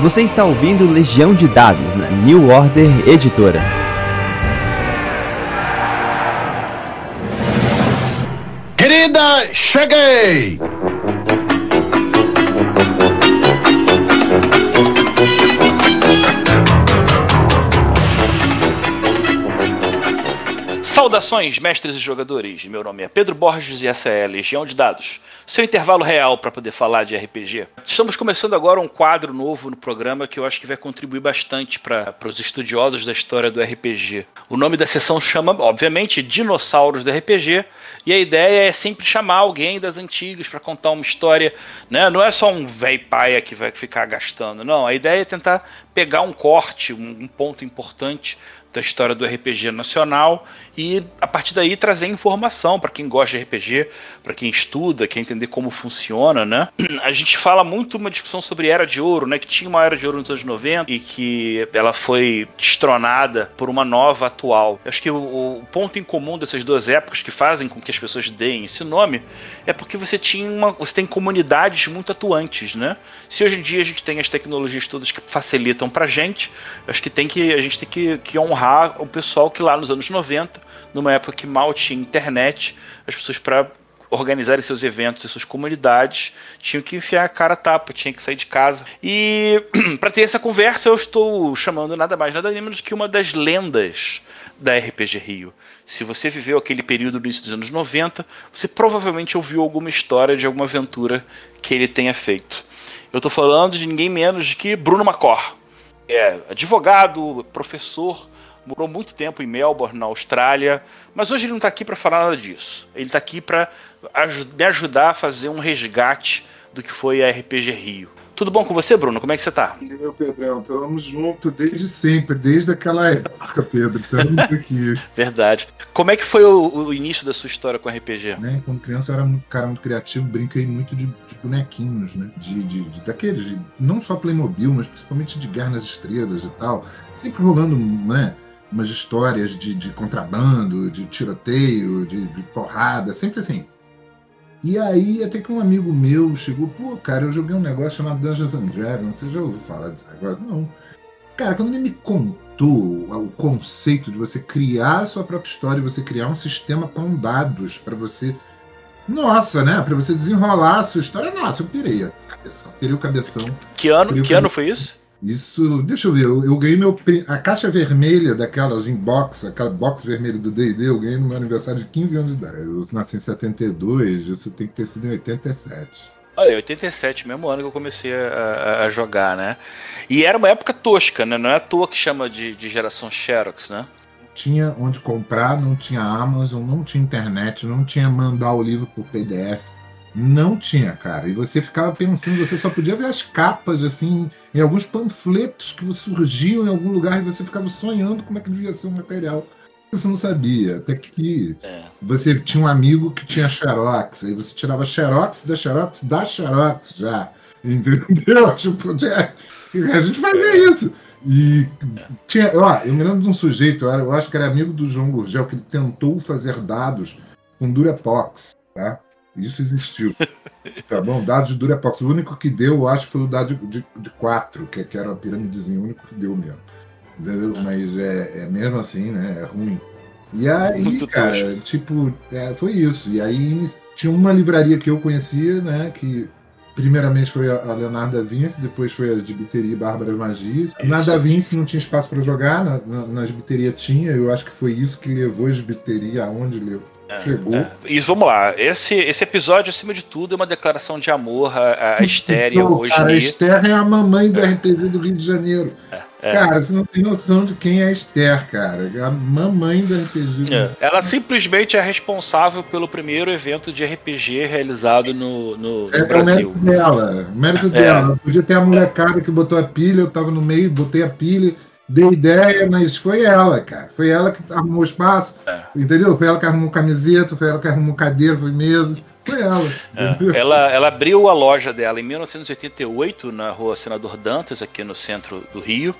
Você está ouvindo Legião de Dados na New Order Editora. Querida, cheguei! Saudações, mestres e jogadores. Meu nome é Pedro Borges e essa é a Legião de Dados. Seu intervalo real para poder falar de RPG. Estamos começando agora um quadro novo no programa que eu acho que vai contribuir bastante para os estudiosos da história do RPG. O nome da sessão chama, obviamente, Dinossauros do RPG, e a ideia é sempre chamar alguém das antigas para contar uma história, né? Não é só um velho paia que vai ficar gastando, não. A ideia é tentar pegar um corte, um, ponto importante da história do RPG nacional e a partir daí trazer informação para quem gosta de RPG, para quem estuda, quer entender como funciona, né? A gente fala muito uma discussão sobre era de ouro, né, que tinha uma era de ouro nos anos 90 e que ela foi destronada por uma nova atual. Eu acho que o, o ponto em comum dessas duas épocas que fazem com que as pessoas deem esse nome é porque você tinha uma, você tem comunidades muito atuantes, né? Se hoje em dia a gente tem as tecnologias todas que facilitam pra gente, acho que tem que a gente tem que, que honrar o pessoal que lá nos anos 90, numa época que mal tinha internet, as pessoas para organizarem seus eventos e suas comunidades tinham que enfiar a cara a tapa, tinham que sair de casa. E para ter essa conversa, eu estou chamando nada mais, nada menos do que uma das lendas da RPG Rio. Se você viveu aquele período no início dos anos 90, você provavelmente ouviu alguma história de alguma aventura que ele tenha feito. Eu estou falando de ninguém menos que Bruno Macor. É advogado, professor, morou muito tempo em Melbourne, na Austrália, mas hoje ele não está aqui para falar nada disso. Ele está aqui para me ajudar a fazer um resgate do que foi a RPG Rio. Tudo bom com você, Bruno? Como é que você está? Meu Pedrão, estamos juntos desde sempre, desde aquela época, Pedro. Estamos aqui. Verdade. Como é que foi o, o, início da sua história com RPG? Né? Quando criança eu era um cara muito criativo, brinquei muito de, de bonequinhos, né? De, de, de daqueles, não só Playmobil, mas principalmente de Guerra nas Estrelas e tal. Sempre rolando, né? Umas histórias de, de contrabando, de tiroteio, de, de, porrada, sempre assim. E aí até que um amigo meu chegou, pô, cara, eu joguei um negócio chamado Dungeons and Dragons, você já ouviu falar disso agora? Não. Cara, quando ele me contou o conceito de você criar a sua própria história, você criar um sistema com dados para você. Nossa, né? Para você desenrolar a sua história, nossa, eu pirei a cabeção. Pirei o cabeção. Que ano, que ano foi isso? Isso, deixa eu ver, eu, eu, ganhei meu, a caixa vermelha daquelas em box, aquela box vermelha do D&D, eu ganhei no meu aniversário de 15 anos de idade. Eu nasci em 72, isso tem que ter sido em 87. Olha, 87, mesmo ano que eu comecei a, a, jogar, né? E era uma época tosca, né? Não é à toa que chama de, de geração Xerox, né? Tinha onde comprar, não tinha Amazon, não tinha internet, não tinha mandar o livro por PDF não tinha, cara. E você ficava pensando, você só podia ver as capas, assim, em alguns panfletos que surgiam em algum lugar e você ficava sonhando como é que devia ser o material. Você não sabia. Até que é. você tinha um amigo que tinha Xerox, aí você tirava Xerox da Xerox da Xerox já. Entendeu? Tipo, a gente fazia isso. E tinha, ó, eu me lembro de um sujeito, eu acho que era amigo do João Gurgel, que ele tentou fazer dados com Durapox, tá? Isso existiu. tá bom? Dados de Durapox. O único que deu, eu acho, foi o dado de, de 4, que, que era a pirâmidezinha, o único que deu mesmo. Entendeu? Ah. Mas é, é, mesmo assim, né? É ruim. E aí, Muito cara, tipo, é, foi isso. E aí tinha uma livraria que eu conhecia, né? Que primeiramente foi a Leonardo da Vinci, depois foi a Gibiteria Bárbara Magias. Na da Vinci não tinha espaço para jogar, na, na, na Gibiteria tinha, eu acho que foi isso que levou a Gibiteria aonde levou Chegou. É. E vamos lá, esse, esse episódio, acima de tudo, é uma declaração de amor à, à Esther hoje. Cara, a Esther é a mamãe do é. RPG do Rio de Janeiro. É, é. Cara, você não tem noção de quem é a Esther, cara. É a mamãe do RPG. É. Ela simplesmente é responsável pelo primeiro evento de RPG realizado no, no, no é, Brasil. É o mérito dela. O mérito dela. Podia ter a molecada que botou a pilha, eu tava no meio, botei a pilha dei ideia, mas foi ela, cara. Foi ela que arrumou espaço, é. entendeu? Foi ela que arrumou camiseta, foi ela que arrumou cadeira, foi mesa. Foi ela. É, ela, ela abriu a loja dela em 1988 na rua Senador Dantas, aqui no centro do Rio.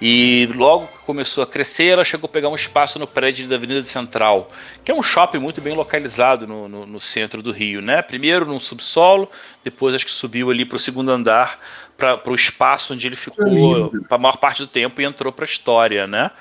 E logo que começou a crescer, ela chegou a pegar um espaço no prédio da Avenida Central, que é um shopping muito bem localizado no, no, no centro do Rio, né? Primeiro num subsolo, depois acho que subiu ali para o segundo andar para o espaço onde ele ficou para a maior parte do tempo e entrou para a história, né?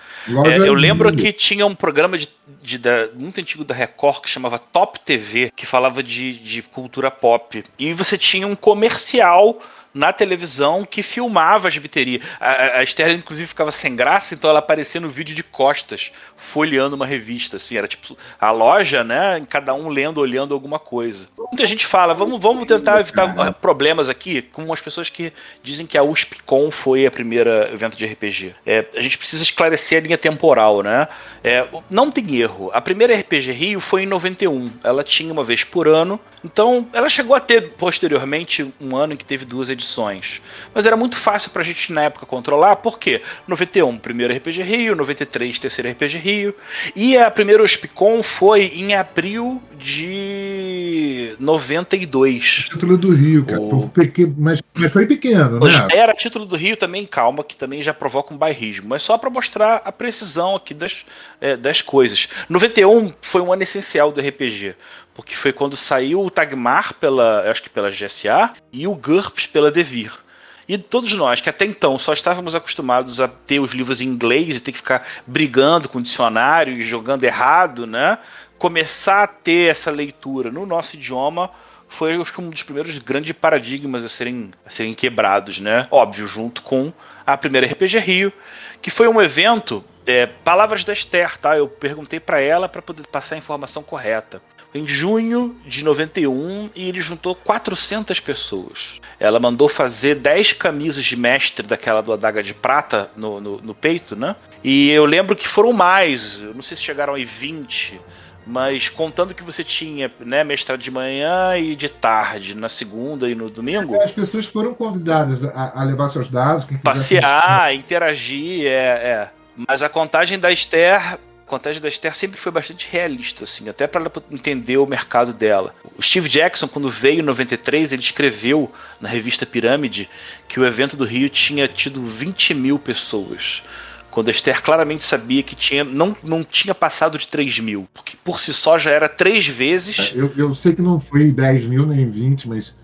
É, eu lembro que tinha um programa de, de, de, muito antigo da Record que chamava Top TV, que falava de, de cultura pop. E você tinha um comercial na televisão que filmava as biterias. A, a Esther, inclusive, ficava sem graça, então ela aparecia no vídeo de costas, folheando uma revista, assim, era tipo a loja, né? Cada um lendo, olhando alguma coisa. Muita gente fala, vamos, vamos tentar evitar problemas aqui com as pessoas que dizem que a USPCon foi a primeira evento de RPG. É, a gente precisa esclarecer a linha temporal, né? É, não tem erro. A primeira RPG Rio foi em 91. Ela tinha uma vez por ano. Então, ela chegou a ter posteriormente um ano em que teve duas edições. Mas era muito fácil pra gente na época controlar, por quê? 91, primeiro RPG Rio, 93, terceiro RPG Rio. E a primeira USPCon foi em abril de 92. Título do Rio, cara. O... Mas, mas foi pequeno, né? Era título do Rio também, calma, que também já provoca um bairrismo. Mas só para mostrar a precisão aqui das, é, das coisas. 91 foi um ano essencial do RPG porque foi quando saiu o Tagmar pela, acho que pela GSA e o GURPS pela Devir. E todos nós, que até então só estávamos acostumados a ter os livros em inglês e ter que ficar brigando com o dicionário e jogando errado, né? Começar a ter essa leitura no nosso idioma foi acho que um dos primeiros grandes paradigmas a serem, a serem quebrados, né? Óbvio, junto com a primeira RPG Rio, que foi um evento, é, palavras da Esther, tá? Eu perguntei para ela para poder passar a informação correta em junho de 91 e ele juntou 400 pessoas. Ela mandou fazer 10 camisas de mestre daquela do adaga de prata no, no, no peito, né? E eu lembro que foram mais, eu não sei se chegaram aí 20 mas contando que você tinha né, mestrado de manhã e de tarde, na segunda e no domingo. As pessoas foram convidadas a, a levar seus dados. Passear, interagir, é, é. Mas a contagem da Esther contagem da Esther sempre foi bastante realista, assim, até para ela entender o mercado dela. O Steve Jackson, quando veio em 93, ele escreveu na revista Pirâmide que o evento do Rio tinha tido 20 mil pessoas. Quando a Esther claramente sabia que tinha, não, não tinha passado de 3 mil. Porque por si só já era três vezes. É, eu, eu sei que não foi 10 mil nem 20, mas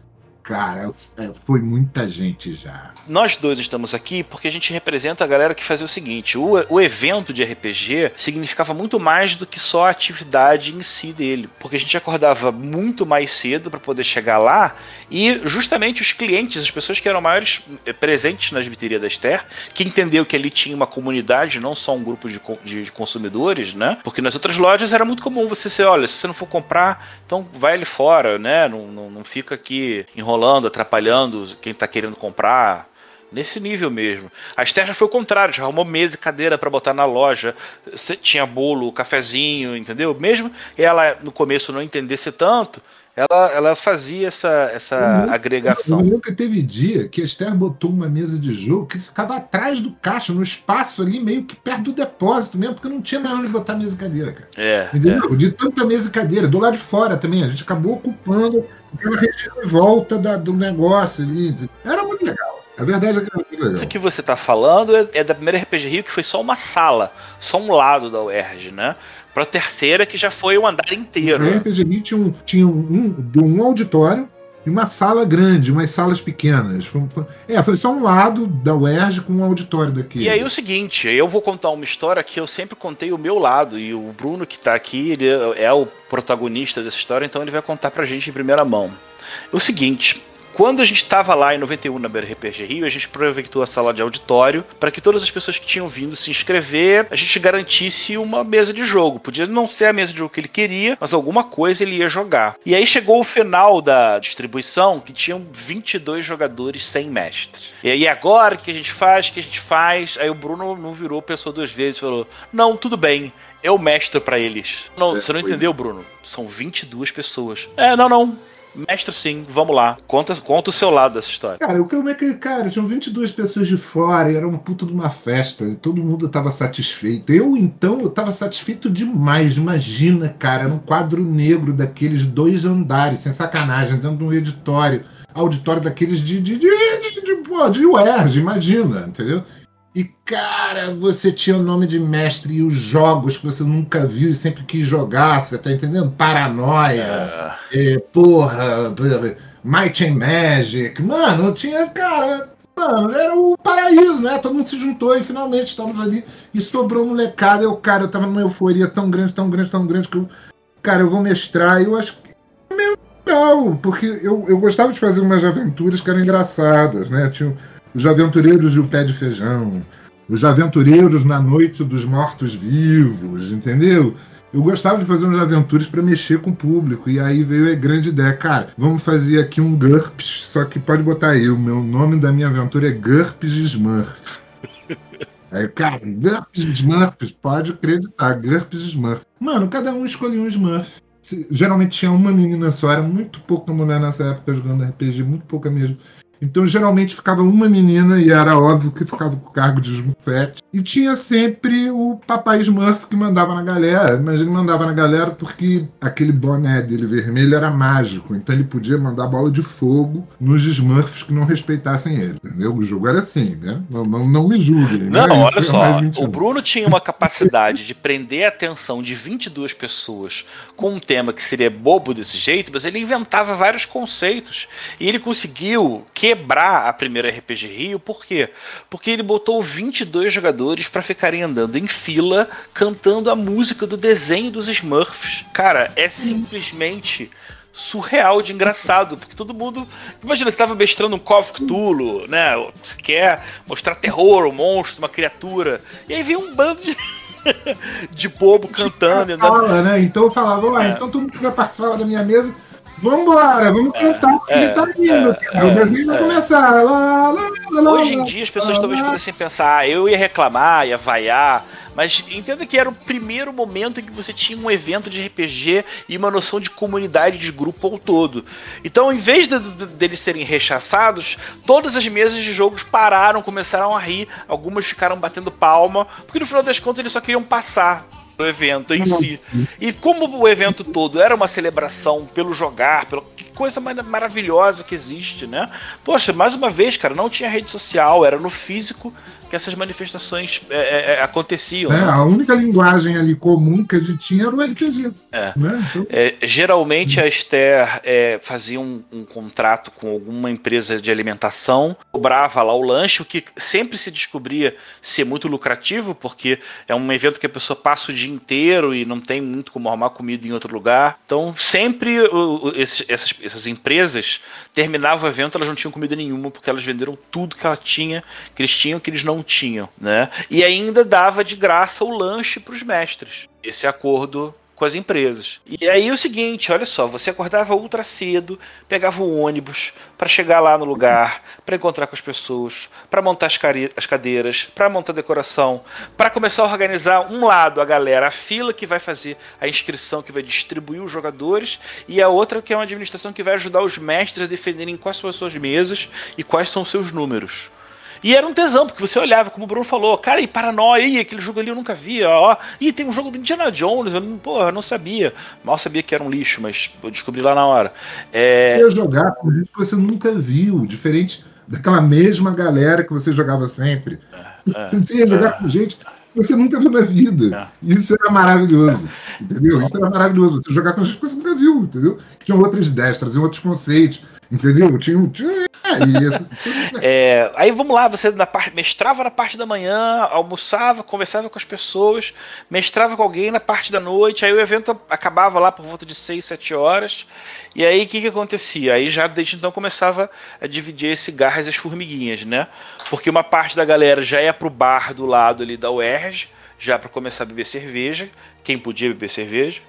Cara, é, foi muita gente já. Nós dois estamos aqui porque a gente representa a galera que fazia o seguinte: o, o evento de RPG significava muito mais do que só a atividade em si dele. Porque a gente acordava muito mais cedo para poder chegar lá e justamente os clientes, as pessoas que eram maiores eh, presentes na biterias da Esther, que entendeu que ali tinha uma comunidade, não só um grupo de, de consumidores, né? Porque nas outras lojas era muito comum você ser, olha, se você não for comprar, então vai ali fora, né? Não, não, não fica aqui enrolando enrolando, atrapalhando quem está querendo comprar. Nesse nível mesmo. A Esther já foi o contrário, já arrumou mesa e cadeira para botar na loja. Tinha bolo, cafezinho, entendeu? Mesmo ela no começo não entendesse tanto, ela, ela fazia essa, essa eu agregação. Eu nunca teve dia que a Esther botou uma mesa de jogo que ficava atrás do caixa, no espaço ali, meio que perto do depósito mesmo, porque não tinha mais onde botar mesa e cadeira, cara. É. Entendeu? É. De tanta mesa e cadeira. Do lado de fora também, a gente acabou ocupando aquela volta da, do negócio ali. Era muito legal. A verdade é que era muito legal. Isso que você está falando é, é, da primeira RPG Rio, que foi só uma sala, só um lado da UERJ, né? Para a terceira, que já foi o andar inteiro. A RPG Rio tinha um, tinha um, um, um auditório e uma sala grande, umas salas pequenas. Foi, foi, é, foi só um lado da UERJ com um auditório daqui. E aí o seguinte, eu vou contar uma história que eu sempre contei o meu lado, e o Bruno que está aqui, ele é o protagonista dessa história, então ele vai contar pra gente em primeira mão. O seguinte, quando a gente estava lá em 91 na BRPG Rio, a gente aproveitou a sala de auditório para que todas as pessoas que tinham vindo se inscrever, a gente garantisse uma mesa de jogo. Podia não ser a mesa de jogo que ele queria, mas alguma coisa ele ia jogar. E aí chegou o final da distribuição, que tinham 22 jogadores sem mestre. E aí agora o que a gente faz? O que a gente faz? Aí o Bruno não virou pessoa duas vezes, falou: "Não, tudo bem, eu mestro para eles". Não, é, você não entendeu, Bruno? São 22 pessoas. É, não, não Mestre, sim, vamos lá. Conta, conta o seu lado dessa história. Cara, o que é que, cara, tinham 22 pessoas de fora, e era uma puta de uma festa, e todo mundo tava satisfeito. Eu, então, eu tava satisfeito demais. Imagina, cara, era um quadro negro daqueles dois andares, sem sacanagem, dentro de um editório. Auditório daqueles de, de, de, de, de, pô, de UERJ, imagina, entendeu? E, cara, você tinha o nome de mestre e os jogos que você nunca viu e sempre quis jogar, você tá entendendo? Paranoia, é, porra, Might and Magic. Mano, tinha, cara, mano, era o paraíso, né? Todo mundo se juntou e finalmente estamos ali. E sobrou molecada. Eu, cara, eu tava numa euforia tão grande, tão grande, tão grande que eu, cara, eu vou mestrar. E eu acho que é meio legal, porque eu, eu gostava de fazer umas aventuras que eram engraçadas, né? Tinha os aventureiros de O Pé de Feijão, os aventureiros na Noite dos Mortos-Vivos, entendeu? Eu gostava de fazer umas aventuras para mexer com o público, e aí veio a grande ideia. Cara, vamos fazer aqui um GURPS, só que pode botar aí, o meu nome da minha aventura é GURPS Smurf. Aí, cara, GURPS Smurfs, pode acreditar, GURPS Smurf. Mano, cada um escolheu um Smurf. Geralmente tinha uma menina só, era muito pouca mulher nessa época jogando RPG, muito pouca mesmo. Então, geralmente ficava uma menina e era óbvio que ficava com o cargo de Smurfette. E tinha sempre o papai Smurf que mandava na galera, mas ele mandava na galera porque aquele boné dele vermelho era mágico, então ele podia mandar bola de fogo nos Smurfs que não respeitassem ele, entendeu? O jogo era assim, né? Não, não, não me julguem. Não, né? olha só, o Bruno tinha uma capacidade de prender a atenção de 22 pessoas com um tema que seria bobo desse jeito, mas ele inventava vários conceitos e ele conseguiu que quebrar a primeira RPG Rio, por quê? Porque ele botou 22 jogadores para ficarem andando em fila cantando a música do desenho dos Smurfs. Cara, é simplesmente surreal de engraçado, porque todo mundo. Imagina, você estava mestrando um Call of Cthulhu, né? Você quer mostrar terror, um monstro, uma criatura. E aí vem um bando de. de bobo cantando. Fala, né? Então eu falava, é. então todo mundo que vai participar da minha mesa Vambora, vamos é, cantar, porque é, tá lindo. É, o desenho vai é. começar. Lá, lá, lá, Hoje em dia as pessoas talvez pudessem pensar, ah, eu ia reclamar, ia vaiar, mas entenda que era o primeiro momento em que você tinha um evento de RPG e uma noção de comunidade, de grupo ao todo. Então, em vez de, de, deles serem rechaçados, todas as mesas de jogos pararam, começaram a rir, algumas ficaram batendo palma, porque no final das contas eles só queriam passar do evento em si. E como o evento todo era uma celebração pelo jogar, pelo que coisa maravilhosa que existe, né? Poxa, mais uma vez, cara, não tinha rede social, era no físico que essas manifestações é, é, é aconteciam. É, né? A única linguagem ali comum que a gente tinha era o RPG. É. Né? Então... É, geralmente a Esther é, fazia um, um, contrato com alguma empresa de alimentação, cobrava lá o lanche, o que sempre se descobria ser muito lucrativo, porque é um evento que a pessoa passa o dia inteiro e não tem muito como arrumar comida em outro lugar. Então sempre o, esses, essas, essas empresas terminavam o evento, elas não tinham comida nenhuma, porque elas venderam tudo que ela tinha, que eles tinham, que eles não tinham, né? E ainda dava de graça o lanche para os mestres. Esse acordo com as empresas. E aí o seguinte, olha só, você acordava ultra cedo, pegava o ônibus para chegar lá no lugar, para encontrar com as pessoas, para montar as, as cadeiras, para montar a decoração, para começar a organizar um lado a galera, a fila que vai fazer a inscrição, que vai distribuir os jogadores, e a outra que é uma administração que vai ajudar os mestres a defenderem quais são as suas mesas e quais são os seus números. E era um tesão, porque você olhava, como o Bruno falou, cara, e Paranoia, e aquele jogo ali eu nunca vi, ó. E tem um jogo do Indiana Jones, eu não, porra, eu não sabia. Mal sabia que era um lixo, mas eu descobri lá na hora. É... Eu jogar com gente que você nunca viu, diferente daquela mesma galera que você jogava sempre. É, é, você ia jogar é. com gente que você nunca viu na vida. É. Isso era maravilhoso, entendeu? Isso era maravilhoso. Você jogar com gente que você nunca viu, entendeu? Tinha outras ideias, traziam outros conceitos Entendeu? Tinha um. é, aí vamos lá, você na parte, mestrava na parte da manhã, almoçava, conversava com as pessoas, mestrava com alguém na parte da noite, aí o evento acabava lá por volta de 6, 7 horas. E aí o que, que acontecia? Aí já desde então começava a dividir esse garras e as formiguinhas, né? Porque uma parte da galera já ia pro bar do lado ali da UERJ, já para começar a beber cerveja, quem podia beber cerveja.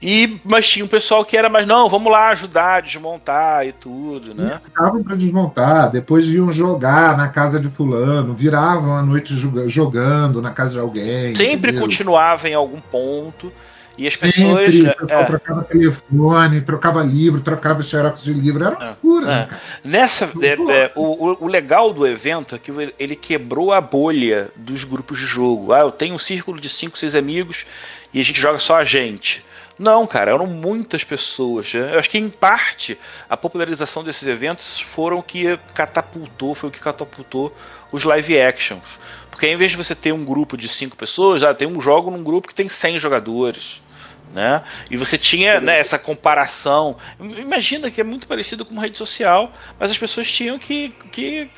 E, mas tinha um pessoal que era mais, não, vamos lá ajudar a desmontar e tudo, né? Ficavam para desmontar, depois iam jogar na casa de fulano, viravam a noite jogando na casa de alguém. Sempre entendeu? continuava em algum ponto. E as Sempre, pessoas. o pessoal é, trocava telefone, trocava livro, trocava xerox de livro. Era uma É, loucura, é. né, cara? Nessa, é, é, o, o- legal do evento é que ele quebrou a bolha dos grupos de jogo. Ah, eu tenho um círculo de 5, 6 amigos e a gente joga só a gente. Não, cara, eram muitas pessoas. né? Eu acho que, em parte, a popularização desses eventos foram o que catapultou, foi o que catapultou os live actions. Porque ao invés de você ter um grupo de 5 pessoas, ah, tem um jogo num grupo que tem 100 jogadores né? E você tinha né, essa comparação. Imagina que é muito parecido com uma rede social, mas as pessoas tinham que, que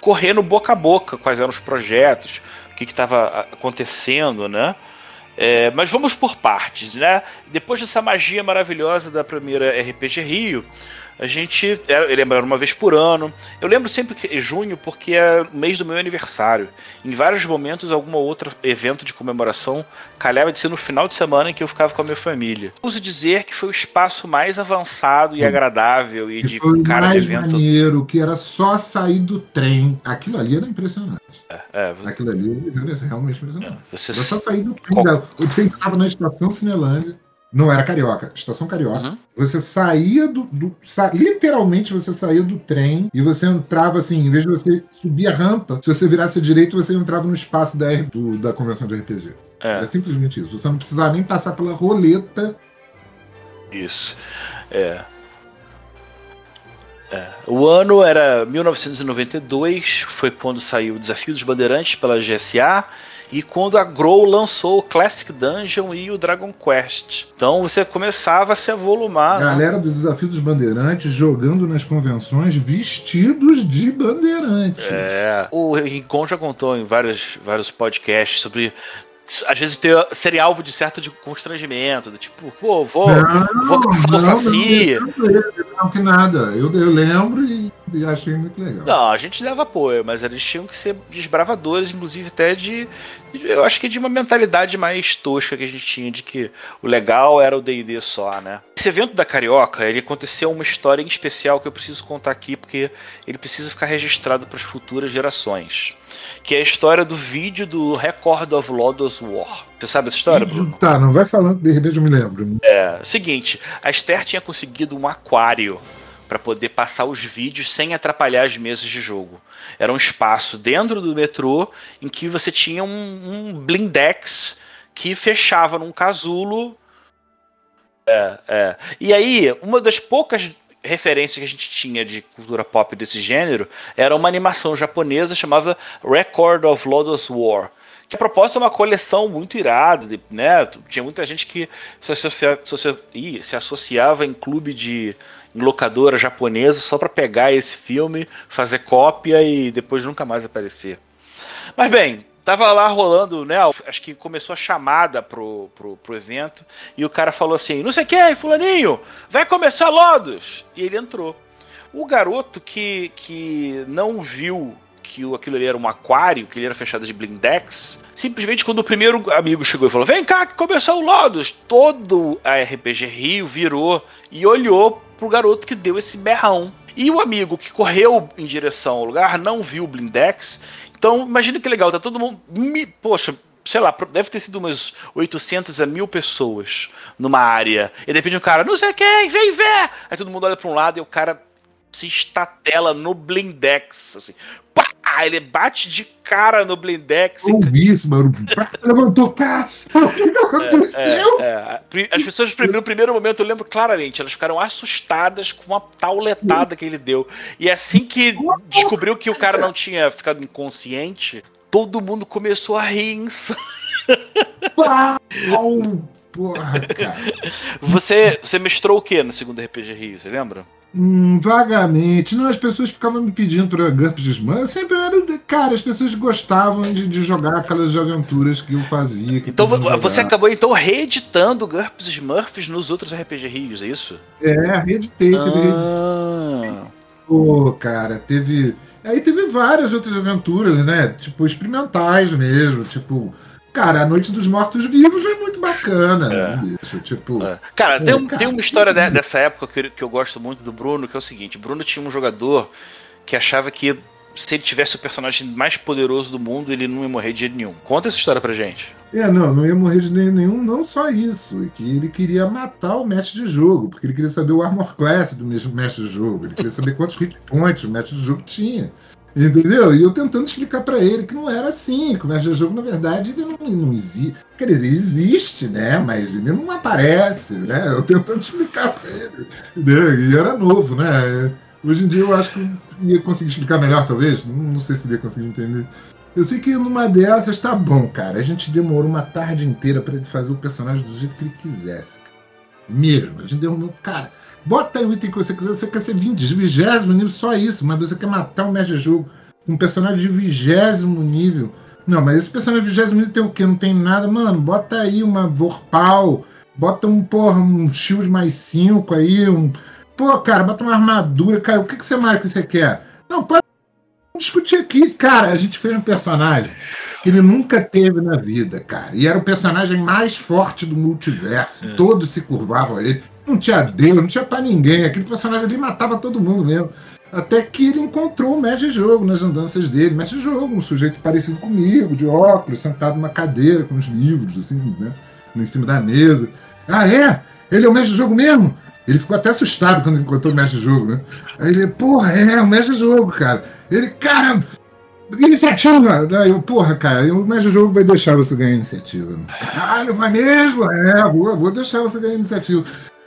correr no boca a boca quais eram os projetos, o que estava acontecendo, né? É, mas vamos por partes, né? Depois dessa magia maravilhosa da primeira RPG Rio, a gente. Era, eu lembro, era uma vez por ano. Eu lembro sempre que é junho, porque é o mês do meu aniversário. Em vários momentos, algum outro evento de comemoração calhava de ser no final de semana em que eu ficava com a minha família. Uso dizer que foi o espaço mais avançado e agradável e Que de foi o cara de mais evento. maneiro, que era só sair do trem. Aquilo ali era impressionante. É, Aquilo ali era realmente impressionante. você Era só sair do trem. Qual- O trem estava na estação Cinelândia. Não era carioca, estação carioca. Uhum. Você saía do, do- sa- Literalmente você saía do trem e você entrava assim, em vez de você subir a rampa, se você virasse à direita, você entrava no espaço da, do- da convenção de RPG. É. Era simplesmente isso. Você não precisava nem passar pela roleta. Isso. É. É. O ano era 1992, foi quando saiu o Desafio dos Bandeirantes pela GSA e quando a Grow lançou o Classic Dungeon e o Dragon Quest. Então você começava a se avolumar. A galera do Desafio dos Bandeirantes jogando nas convenções vestidos de bandeirante. É. O Rincon já contou em vários, vários podcasts sobre. Às vezes ter, serem alvo de certo de constrangimento, do tipo, pô, vou, vou caçar o Saci. Não, não, não, que nada. Eu, eu lembro e, e achei muito legal. Não, a gente dava apoio, mas eles tinham que ser desbravadores, inclusive até de. de- Eu acho que de uma mentalidade mais tosca que a gente tinha, de que o legal era o DD só, né? Esse evento da Carioca, ele aconteceu uma história em especial que eu preciso contar aqui, porque ele precisa ficar registrado para as futuras gerações. Que é a história do vídeo do Record of Lodos War. Você sabe essa história, Bruno? Tá, não vai falando, de repente eu me lembro. É, seguinte, a Esther tinha conseguido um aquário para poder passar os vídeos sem atrapalhar as mesas de jogo. Era um espaço dentro do metrô em que você tinha um, um blindex que fechava num casulo. É, é. E aí, uma das poucas referências que a gente tinha de cultura pop desse gênero era uma animação japonesa chamada Record of Lodos War. Que a propósito é uma coleção muito irada, né? Tinha muita gente que se, se associava em clube de em locadora japonesa só para pegar esse filme, fazer cópia e depois nunca mais aparecer. Mas bem, tava lá rolando, né? Acho que começou a chamada pro, pro, pro evento e o cara falou assim: não sei o que, Fulaninho, vai começar Lodos! E ele entrou. O garoto que, que não viu que aquilo ali era um aquário, que ele era fechado de blindex, simplesmente quando o primeiro amigo chegou e falou: Vem cá, que começou o Lodos! Todo a RPG Rio virou e olhou pro garoto que deu esse berrão. E o amigo que correu em direção ao lugar não viu o blindex. Então, imagina que legal, tá todo mundo. Poxa, sei lá, deve ter sido umas 800 a mil pessoas numa área. E de repente um cara, não sei quem, vem ver! Aí todo mundo olha pra um lado e o cara se estatela no blindex, assim. Pá! Ele bate de cara no blindex. Eu ouvi barulho. Pá, levantou, caça! O que que aconteceu? É, é. Pri- As pessoas, no primeiro momento, eu lembro claramente, elas ficaram assustadas com a tauletada que ele deu. E assim que descobriu que o cara não tinha ficado inconsciente, todo mundo começou a rir. Porra, cara. Você, você mestrou o que no segundo RPG Rio, você lembra? Hum, vagamente. Não, as pessoas ficavam me pedindo pra GURPS de sempre era. Cara, as pessoas gostavam de, de jogar aquelas aventuras que eu fazia. que Então você acabou então reeditando GURPS Smurfs nos outros RPG Rios, é isso? É, reeditei, teve reedição. Ah, Pô, cara, teve. Aí teve várias outras aventuras, né? Tipo, experimentais mesmo. Tipo, cara, a Noite dos Mortos Vivos foi muito bacana, É. bicho? Tipo, É. Cara, tem, um- cara. tem uma história de- dessa época que, eu- que eu gosto muito do Bruno, que é o seguinte: Bruno tinha um jogador que achava que se ele tivesse o personagem mais poderoso do mundo, ele não ia morrer de jeito nenhum. Conta essa história pra gente. É, não, não ia morrer de nenhum, não só isso. E que ele queria matar o mestre de jogo, porque ele queria saber o armor class do mestre de jogo, ele queria saber quantos hit points o mestre de jogo tinha. Entendeu? E eu tentando explicar para ele que não era assim, que o mestre de jogo, na verdade, ele não, não existe. Quer dizer, existe, né? Mas ele não aparece, né? Eu tentando explicar para ele. Entendeu? E era novo, né? Hoje em dia eu acho que ia conseguir explicar melhor, talvez. Não, sei se ia conseguir entender. Eu sei que numa dessas tá bom, cara. A gente demorou uma tarde inteira para ele fazer o personagem do jeito que ele quisesse. Mesmo. A gente demorou. Cara, bota aí o item que você quiser. Você quer ser 20, vigésimo nível, só isso. Mas você quer matar o mestre de jogo. Um personagem de vigésimo nível. Não, mas esse personagem de vigésimo nível tem o quê? Não tem nada. Mano, bota aí uma Vorpal. Bota um, porra, um shield mais 5 aí. Um. Pô, cara, bota uma armadura. Cara, o que, que você mais que você quer? Não, pode discutir aqui, cara. A gente fez um personagem que ele nunca teve na vida, cara. E era o personagem mais forte do multiverso. É. Todos se curvavam a ele. Não tinha Deus, não tinha pra ninguém. Aquele personagem ali matava todo mundo mesmo. Até que ele encontrou o mestre de jogo nas andanças dele. Mestre de jogo, um sujeito parecido comigo, de óculos, sentado numa cadeira com os livros, assim, né? Em cima da mesa. Ah, é? Ele é o mestre de jogo mesmo? Ele ficou até assustado quando encontrou o mestre de jogo, né? Aí ele, porra, é, o mestre de jogo, cara. Ele, cara, iniciativa! Aí eu, porra, cara, o mestre jogo vai deixar você ganhar iniciativa. Caralho, vai mesmo? É, vou, vou deixar você ganhar iniciativa.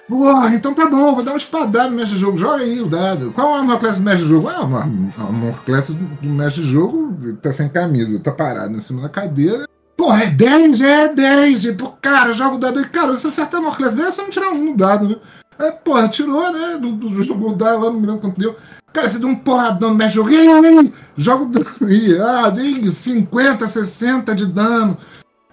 Porra, então tá bom, vou dar uma espadada no mestre de jogo. Joga aí o dado. Qual é a armor classe do mestre de jogo? Ah, a armor classe do mestre de jogo tá sem camisa, tá parado em cima da cadeira. Porra, é 10? É 10. Tipo, cara, joga o dado aí. Cara, você acertar a armor classe dessa, você não tirar um dado, né? É, porra, tirou, né? Do, do jogo lá, não me lembro quanto deu. Cara, você deu um porradão no mestre jogo. Joga o dano. Ah, dei 50, 60 de dano.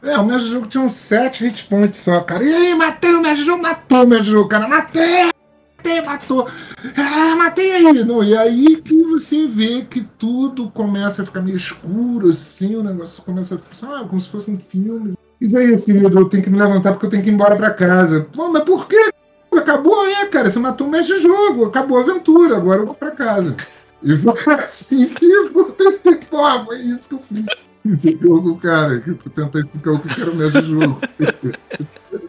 É, o mestre jogo tinha uns 7 hit points só, cara. E aí, matei o mestre jogo, matou o mestre jogo, cara. Matei! Matei, matou. Ah, matei aí. Não, e aí que você vê que tudo começa a ficar meio escuro, assim, o negócio começa a ah, como se fosse um filme. Isso aí, querido, eu tenho que me levantar porque eu tenho que ir embora pra casa. Pô, mas por quê? acabou, é, cara. Você matou o mestre de jogo, acabou a aventura, agora eu vou pra casa. E foi assim que eu tentei, pô, foi isso que eu fiz. Entendeu? Cara, que eu tentei ficar o que era o de jogo.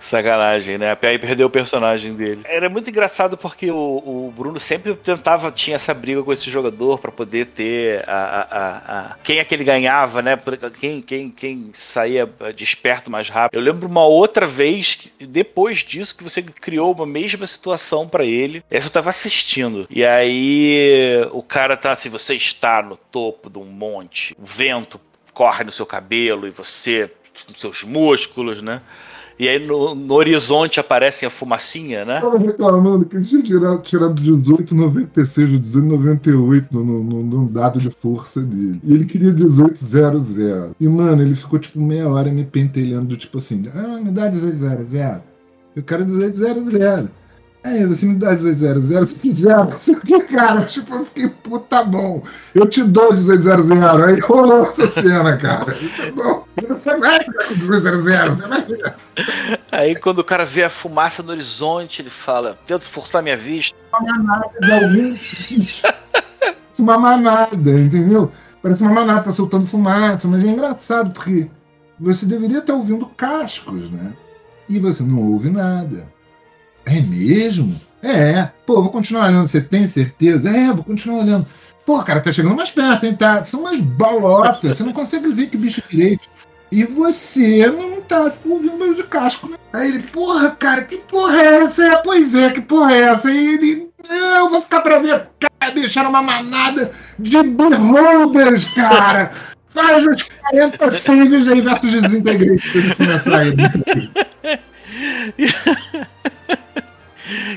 Sacanagem, né? Aí perdeu o personagem dele. Era muito engraçado porque o, o Bruno sempre tentava, tinha essa briga com esse jogador para poder ter a, a, a, Quem é que ele ganhava, né? Quem, quem, quem saía desperto mais rápido. Eu lembro uma outra vez, depois disso, que você criou uma mesma situação para ele. Essa eu tava assistindo. E aí o cara tá assim: você está no topo de um monte, o vento corre no seu cabelo e você com seus músculos, né? E aí no, no horizonte aparece a fumacinha, né? Tava reclamando que tinha tirado, tirado 18,96 ou 18,98 no, no, no, dado de força dele. E ele queria 18,00. E, mano, ele ficou tipo meia hora me pentelhando, tipo assim, ah, me dá 18,00. Eu quero 18,00. É, você me dá 1800 se quiser, não sei o que, cara. Tipo, eu fiquei, puta tá bom. Eu te dou 1800. Aí rolou essa cena, cara. Com 1800. Aí quando o cara vê a fumaça no horizonte, ele fala: tento forçar minha vista. Uma manada de alguém. uma manada, entendeu? Parece uma manada, tá soltando fumaça, mas é engraçado, porque você deveria estar ouvindo cascos, né? E você não ouve nada. É mesmo? É. Pô, vou continuar olhando. Você tem certeza? É, vou continuar olhando. Pô, cara, tá chegando mais perto, hein? Tá, são umas balotas. Você não consegue ver que bicho direito. E você não tá ouvindo barulho de casco, né? Aí ele, porra, cara, que porra é essa? É, pois é, que porra é essa? Aí ele, eu vou ficar pra ver. Cara, bicho, uma manada de beholders, cara. Faz uns 40 saves aí versus ele começar aí.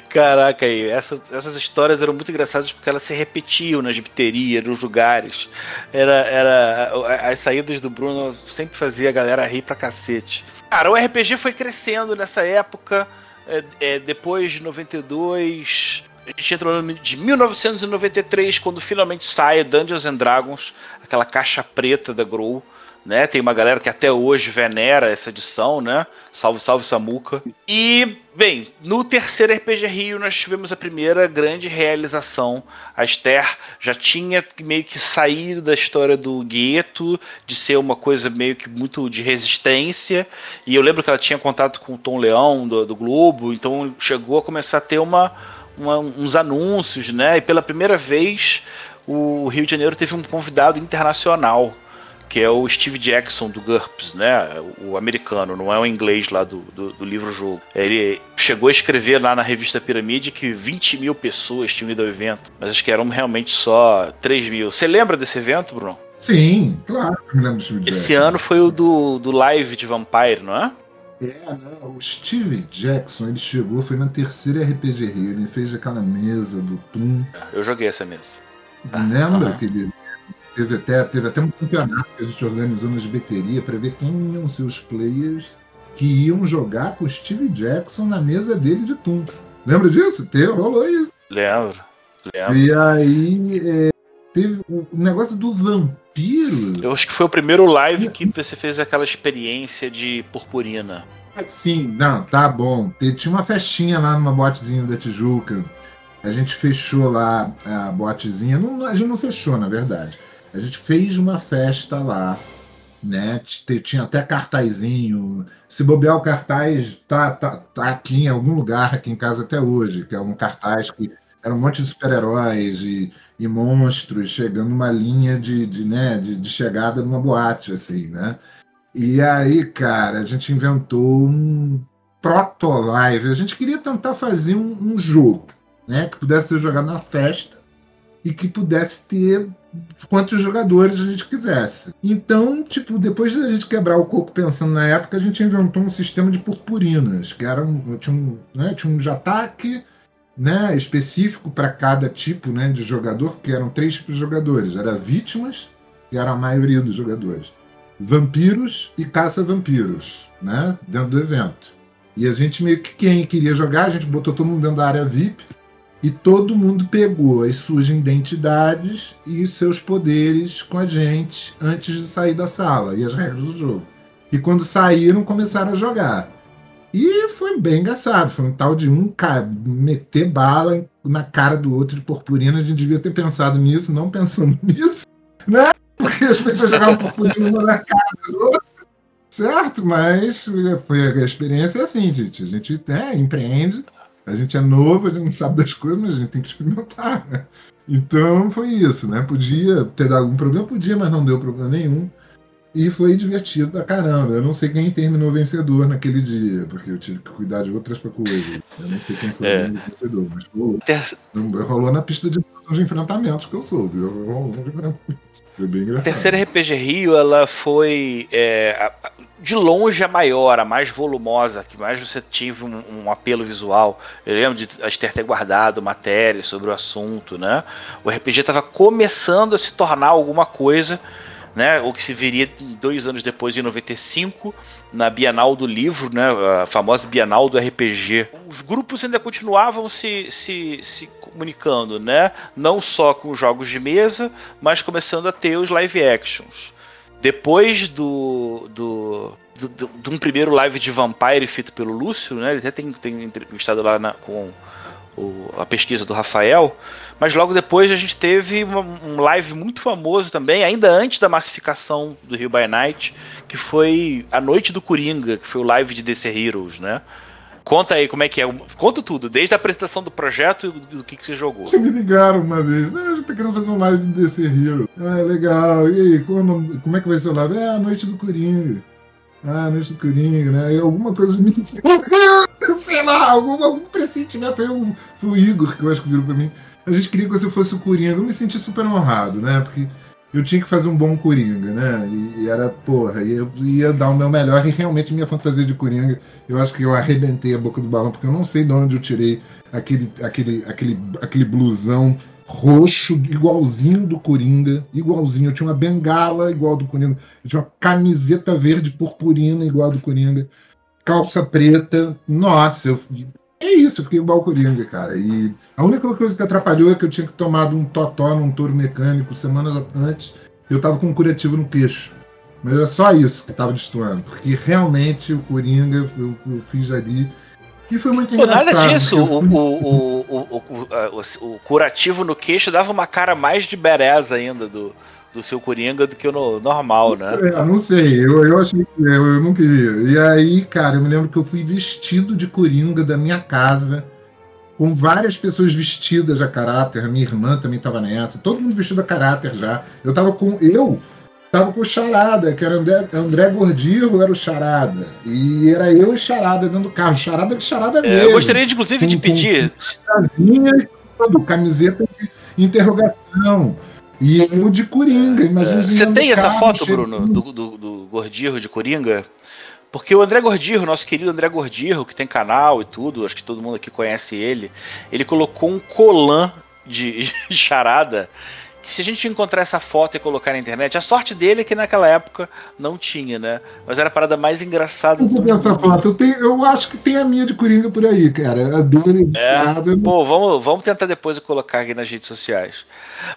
Caraca, aí, essa, essas histórias eram muito engraçadas porque elas se repetiam nas biterias, nos lugares. Era, era, as saídas do Bruno sempre fazia a galera rir pra cacete. Cara, o RPG foi crescendo nessa época. É, é, depois de 92, a gente entrou no ano de 1993, quando finalmente sai Dungeons and Dragons, aquela caixa preta da Grow né? Tem uma galera que até hoje venera essa edição, né? Salve, salve Samuca. E, bem, no terceiro RPG Rio nós tivemos a primeira grande realização. A Esther já tinha meio que saído da história do gueto, de ser uma coisa meio que muito de resistência. E eu lembro que ela tinha contato com o Tom Leão do, do Globo, então chegou a começar a ter uma, uma, uns anúncios, né? E pela primeira vez o Rio de Janeiro teve um convidado internacional que é o Steve Jackson do GURPS, né? O americano, não é o inglês lá do, do, do livro-jogo. Ele chegou a escrever lá na revista Piramide que 20 mil pessoas tinham ido ao evento, mas acho que eram realmente só 3 mil. Você lembra desse evento, Bruno? Sim, claro que me lembro do Steve Jackson. Esse ano foi o do, do Live de Vampire, não é? É, não. O Steve Jackson, ele chegou, foi na terceira RPG Rio, ele fez aquela mesa do Tum. Eu joguei essa mesa. Lembra uhum. que ele Teve até, teve até um campeonato que a gente organizou na bateria para ver quem iam ser os players que iam jogar com o Steve Jackson na mesa dele de Tum. Lembra disso? Teve, rolou isso. Lembro. Lembro. E aí é, teve o negócio do vampiro. Eu acho que foi o primeiro live que você fez aquela experiência de purpurina. Sim, não, tá bom. Tinha uma festinha lá numa botezinha da Tijuca. A gente fechou lá a botezinha. Não, a gente não fechou, na verdade. A gente fez uma festa lá, né? Tinha até cartazinho. Se bobear o cartaz, tá, tá, tá aqui em algum lugar aqui em casa até hoje, que é um cartaz que era um monte de super-heróis e, e, monstros chegando numa linha de, de, né, de, de chegada numa boate, assim, né? E aí, cara, a gente inventou um proto-live. A gente queria tentar fazer um, um jogo, né? Que pudesse ser jogado na festa e que pudesse ter quantos jogadores a gente quisesse. Então, tipo, depois de a gente quebrar o coco pensando na época, a gente inventou um sistema de purpurinas, que era um, tinha um, né, tinha um de ataque né, específico para cada tipo né, de jogador, que eram três tipos de jogadores. Era vítimas, que era a maioria dos jogadores. Vampiros e caça-vampiros, né? Dentro do evento. E a gente meio que quem queria jogar, a gente botou todo mundo dentro da área VIP e todo mundo pegou as suas identidades e seus poderes com a gente antes de sair da sala e as regras do jogo. E quando saíram, começaram a jogar. E foi bem engraçado. Foi um tal de um cara meter bala na cara do outro de purpurina. A gente devia ter pensado nisso, não pensando nisso, né? Porque as pessoas jogavam purpurina uma na cara do outro. Certo? Mas foi a experiência é assim, gente. A gente é, empreende a gente é novo, a gente não sabe das coisas, mas a gente tem que experimentar. Né? Então foi isso, né? Podia ter dado algum problema, podia, mas não deu problema nenhum. E foi divertido pra caramba. Eu não sei quem terminou vencedor naquele dia, porque eu tive que cuidar de outras coisas. Eu não sei quem foi é. o vencedor, mas rolou. Na pista de, de enfrentamentos que eu sou. Rolou Foi bem engraçado. A terceira RPG Rio, ela foi. É, de longe a maior, a mais volumosa, que mais você tive um, um, apelo visual. Eu lembro de a ter guardado matérias sobre o assunto, né? O RPG estava começando a se tornar alguma coisa, né? O que se viria dois anos depois, em 95, na Bienal do Livro, né? A famosa Bienal do RPG. Os grupos ainda continuavam se, se, se comunicando, né? Não só com jogos de mesa, mas começando a ter os live actions depois do, do, de um primeiro live de Vampire feito pelo Lúcio, né? Ele até tem, tem entrevistado lá na, com o, a pesquisa do Rafael. Mas logo depois a gente teve uma, um live muito famoso também, ainda antes da massificação do Rio by Night, que foi a Noite do Coringa, que foi o live de DC Heroes, né? Conta aí como é que é. Conta tudo, desde a apresentação do projeto e do, do que, que você jogou. Me ligaram uma vez. a gente tá querendo fazer um live de DC Hero. Ah, legal. E aí, como, como é que vai ser o live? É a noite do Coringa. Ah, noite do Coringa, né? E alguma coisa me sei lá, algum, algum pressentimento aí. Foi o Igor que eu acho que virou pra mim. A gente queria que você fosse o Coringa. Eu me senti super honrado, né? Porque eu tinha que fazer um bom Coringa, né? E, e, era, porra, eu ia dar o meu melhor e realmente minha fantasia de Coringa, eu acho que eu arrebentei a boca do balão, porque eu não sei de onde eu tirei aquele, aquele, aquele, aquele blusão roxo, igualzinho do Coringa, igualzinho. Eu tinha uma bengala igual do Coringa, eu tinha uma camiseta verde purpurina igual do Coringa, calça preta. Nossa, eu é isso, eu fiquei igual o Coringa, cara. E a única coisa que atrapalhou é que eu tinha que tomado um totó num touro mecânico semanas antes. Eu tava com um curativo no queixo. Mas era só isso que estava destoando. Porque realmente o Coringa eu, eu fiz ali. E foi muito Pô, engraçado. nada disso. O, fui- o, o, o, o, o- o curativo no queixo dava uma cara mais de bereza ainda do, do seu Coringa do que o no- normal, né? É, não sei, eu, eu achei que eu, eu não queria. E aí, cara, eu me lembro que eu fui vestido de coringa da minha casa, com várias pessoas vestidas a caráter. Minha irmã também tava nessa, todo mundo vestido a caráter já. Eu tava com. Eu tava com o Charada, que era André, André Gordirro, era o Charada. E era eu e Charada dentro do carro. Charada de Charada É, mesmo. eu gostaria, de, inclusive, de Com- pedir. casinha e tudo, camiseta de interrogação. E eu de coringa, imagina. É, Você dentro tem essa carro, foto, Bruno, do, do, do Gordirro de Coringa? Porque o André Gordirro, nosso querido André Gordirro, que tem canal e tudo, acho que todo mundo aqui conhece ele, ele colocou um colan de, de charada. Que se a gente encontrar essa foto e colocar na internet, a sorte dele é que naquela época não tinha, né? Mas era a parada mais engraçada Você essa foto? Eu, tenho, eu acho que tem a minha de Coringa por aí, cara. A dele. É. nada, Pô, vamos, vamos tentar depois colocar aqui nas redes sociais.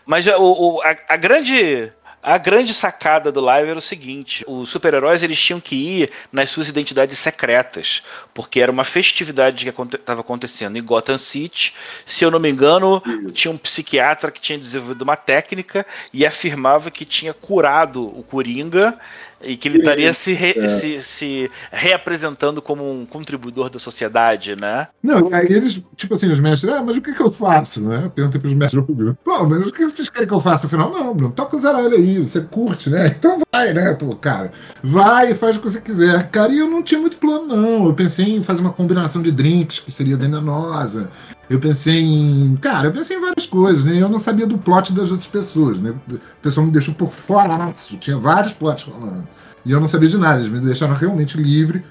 Mas é, o, o- a, a grande. A grande sacada do live era o seguinte: os super-heróis eles tinham que ir nas suas identidades secretas, porque era uma festividade que estava acontecendo em Gotham City. Se eu não me engano, tinha um psiquiatra que tinha desenvolvido uma técnica e afirmava que tinha curado o Coringa e que ele estaria se, re- se, se reapresentando como um contribuidor da sociedade, né? Não, e aí eles, tipo assim, os mestres, ah, mas o que, que eu faço, né? Perguntei pros mestres do. Pô, mas o que vocês querem que eu faça? Afinal, não, Bruno, toca o zaralho aí, você curte, né? Então vai, né, pô, cara. Vai e faz o que você quiser. Cara, e eu não tinha muito plano, não. Eu pensei em fazer uma combinação de drinks, que seria venenosa. Eu pensei em. Cara, eu pensei em várias coisas, né? Eu não sabia do plot das outras pessoas, né? O pessoal me deixou por foraço. Tinha vários plots rolando. E eu não sabia de nada. Eles me deixaram realmente livre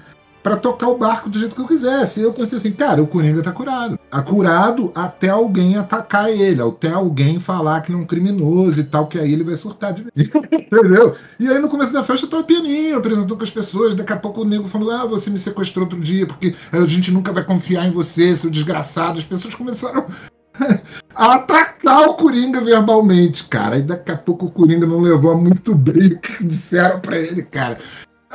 para tocar o barco do jeito que eu quisesse. E eu pensei assim, cara, o Coringa tá curado. Tá curado até alguém atacar ele, até alguém falar que ele é um criminoso e tal, que aí ele vai surtar de vez. Entendeu? E aí no começo da festa tava pianinho, apresentando com as pessoas, daqui a pouco o nego falando, ah, você me sequestrou outro dia, porque a gente nunca vai confiar em você, seu desgraçado. As pessoas começaram a atacar o Coringa verbalmente, cara. E daqui a pouco o Coringa não levou muito bem o que disseram pra ele, cara.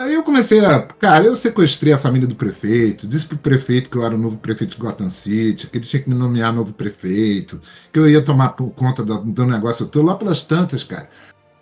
Aí eu comecei a. Cara, eu sequestrei a família do prefeito, disse pro prefeito que eu era o novo prefeito de Gotham City, que ele tinha que me nomear novo prefeito, que eu ia tomar conta do, do negócio. Tô lá pelas tantas, cara.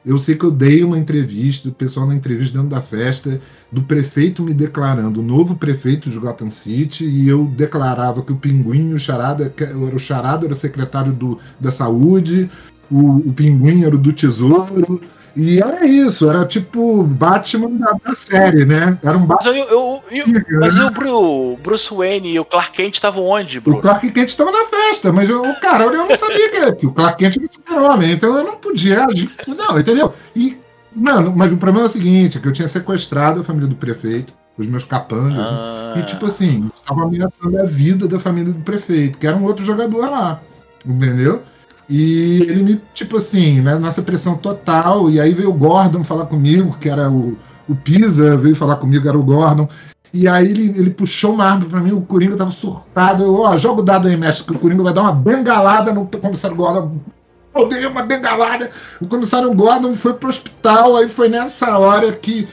Eu sei que eu dei uma entrevista, o pessoal na entrevista dentro da festa, do prefeito me declarando o novo prefeito de Gotham City, e eu declarava que o Pinguim, o Charada, que era o Charada era o secretário do, da saúde, o, o Pinguim era o do tesouro, e era isso, era tipo Batman da, da série, né? Era um Mas, Batman. eu, eu- eu- mas e o Bru- Bruce Wayne e o Clark Kent estavam onde, O Bruno? Clark Kent estava na festa, mas eu, cara, eu não sabia que, que o Clark Kent era super-homem, então eu não podia agir. Não, entendeu? E, mano, mas o problema é o seguinte: é que eu tinha sequestrado a família do prefeito, os meus capangas, né? Ah, e, tipo assim, estava ameaçando a vida da família do prefeito, que era um outro jogador lá, entendeu? E ele me, tipo assim, né, nessa pressão total, e aí veio o Gordon falar comigo, que era o, o Pisa, veio falar comigo, era o Gordon. E aí ele, ele puxou uma arma pra mim, o Coringa tava surtado. Eu, ó, joga o dado aí, mestre, que o Coringa vai dar uma bengalada no comissário Gordon. Eu dei uma bengalada. O comissário Gordon foi pro hospital, aí foi nessa hora que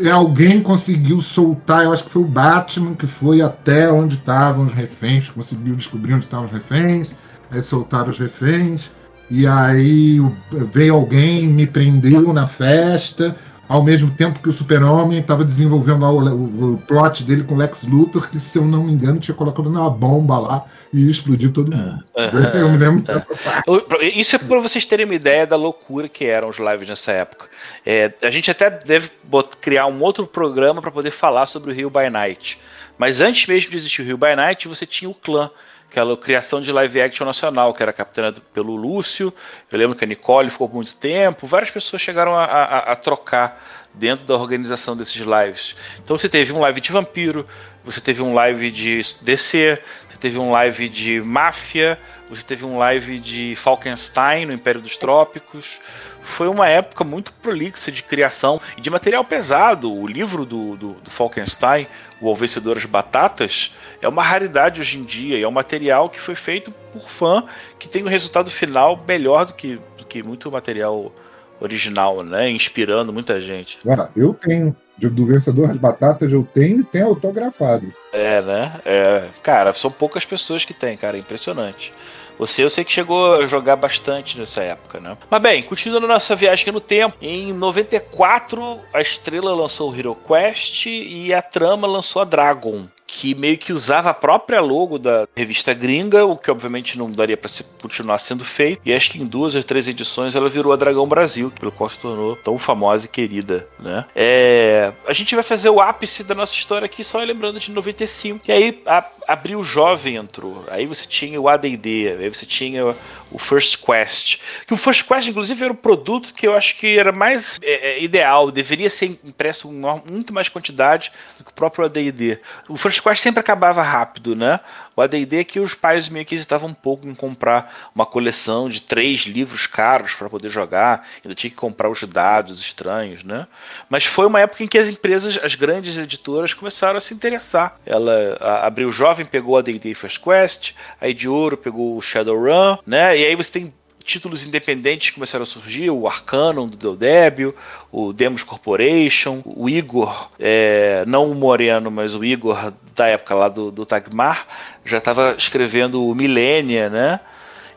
é, alguém conseguiu soltar, eu acho que foi o Batman, que foi até onde estavam os reféns, conseguiu descobrir onde estavam os reféns, aí soltaram os reféns, e aí veio alguém, me prendeu na festa, ao mesmo tempo que o Super-Homem estava desenvolvendo o, plot dele com o Lex Luthor, que se eu não me engano tinha colocado uma bomba lá e explodiu todo mundo. Aham. Eu me lembro dessa parte. Isso é para vocês terem uma ideia da loucura que eram os lives nessa época. É, a gente até deve criar um outro programa para poder falar sobre o Rio by Night. Mas antes mesmo de existir o Rio by Night, você tinha o clã, aquela criação de live action nacional, que era capitaneado pelo Lúcio. Eu lembro que a Nicole ficou por muito tempo. Várias pessoas chegaram a, a- a trocar dentro da organização desses lives. Então você teve um live de vampiro, você teve um live de DC, você teve um live de máfia, você teve um live de Falkenstein no Império dos Trópicos. Foi uma época muito prolixa de criação e de material pesado. O livro do, do, do Falkenstein, O Ao Vencedor das Batatas, é uma raridade hoje em dia e é um material que foi feito por fã que tem um resultado final melhor do que, do que muito material original, né? Inspirando muita gente. Ah, eu tenho. Do vencedor das batatas eu tenho e tem autografado. É, né? É, cara, são poucas pessoas que tem, cara. Impressionante. Você eu sei que chegou a jogar bastante nessa época, né? Mas bem, continuando nossa viagem no tempo, em 94 a Estrela lançou o Hero Quest e a Trama lançou a Dragon que meio que usava a própria logo da revista gringa, o que obviamente não daria para continuar sendo feito. E acho que em duas ou três edições ela virou a Dragão Brasil, pelo qual se tornou tão famosa e querida, né? É... A gente vai fazer o ápice da nossa história aqui só lembrando de 95. E aí a, abriu o Jovem entrou. Aí você tinha o AD&D, aí você tinha o First Quest. Que o First Quest, inclusive, era um produto que eu acho que era mais é, é ideal, deveria ser impresso em muito mais quantidade do que o próprio AD&D. O First Quest sempre acabava rápido, né? O AD&D é que os pais meio que hesitavam um pouco em comprar uma coleção de três livros caros para poder jogar, ainda tinha que comprar os dados estranhos, né? Mas foi uma época em que as empresas, as grandes editoras começaram a se interessar. Ela abriu Jovem, pegou o AD&D First Quest, a Ediouro pegou o Shadowrun, né? E aí você tem títulos independentes começaram a surgir, o Arcanum do Del Débio, o Demos Corporation, o Igor, é, não o Moreno, mas o Igor da época lá do, do Tagmar, já estava escrevendo o Milênia, né?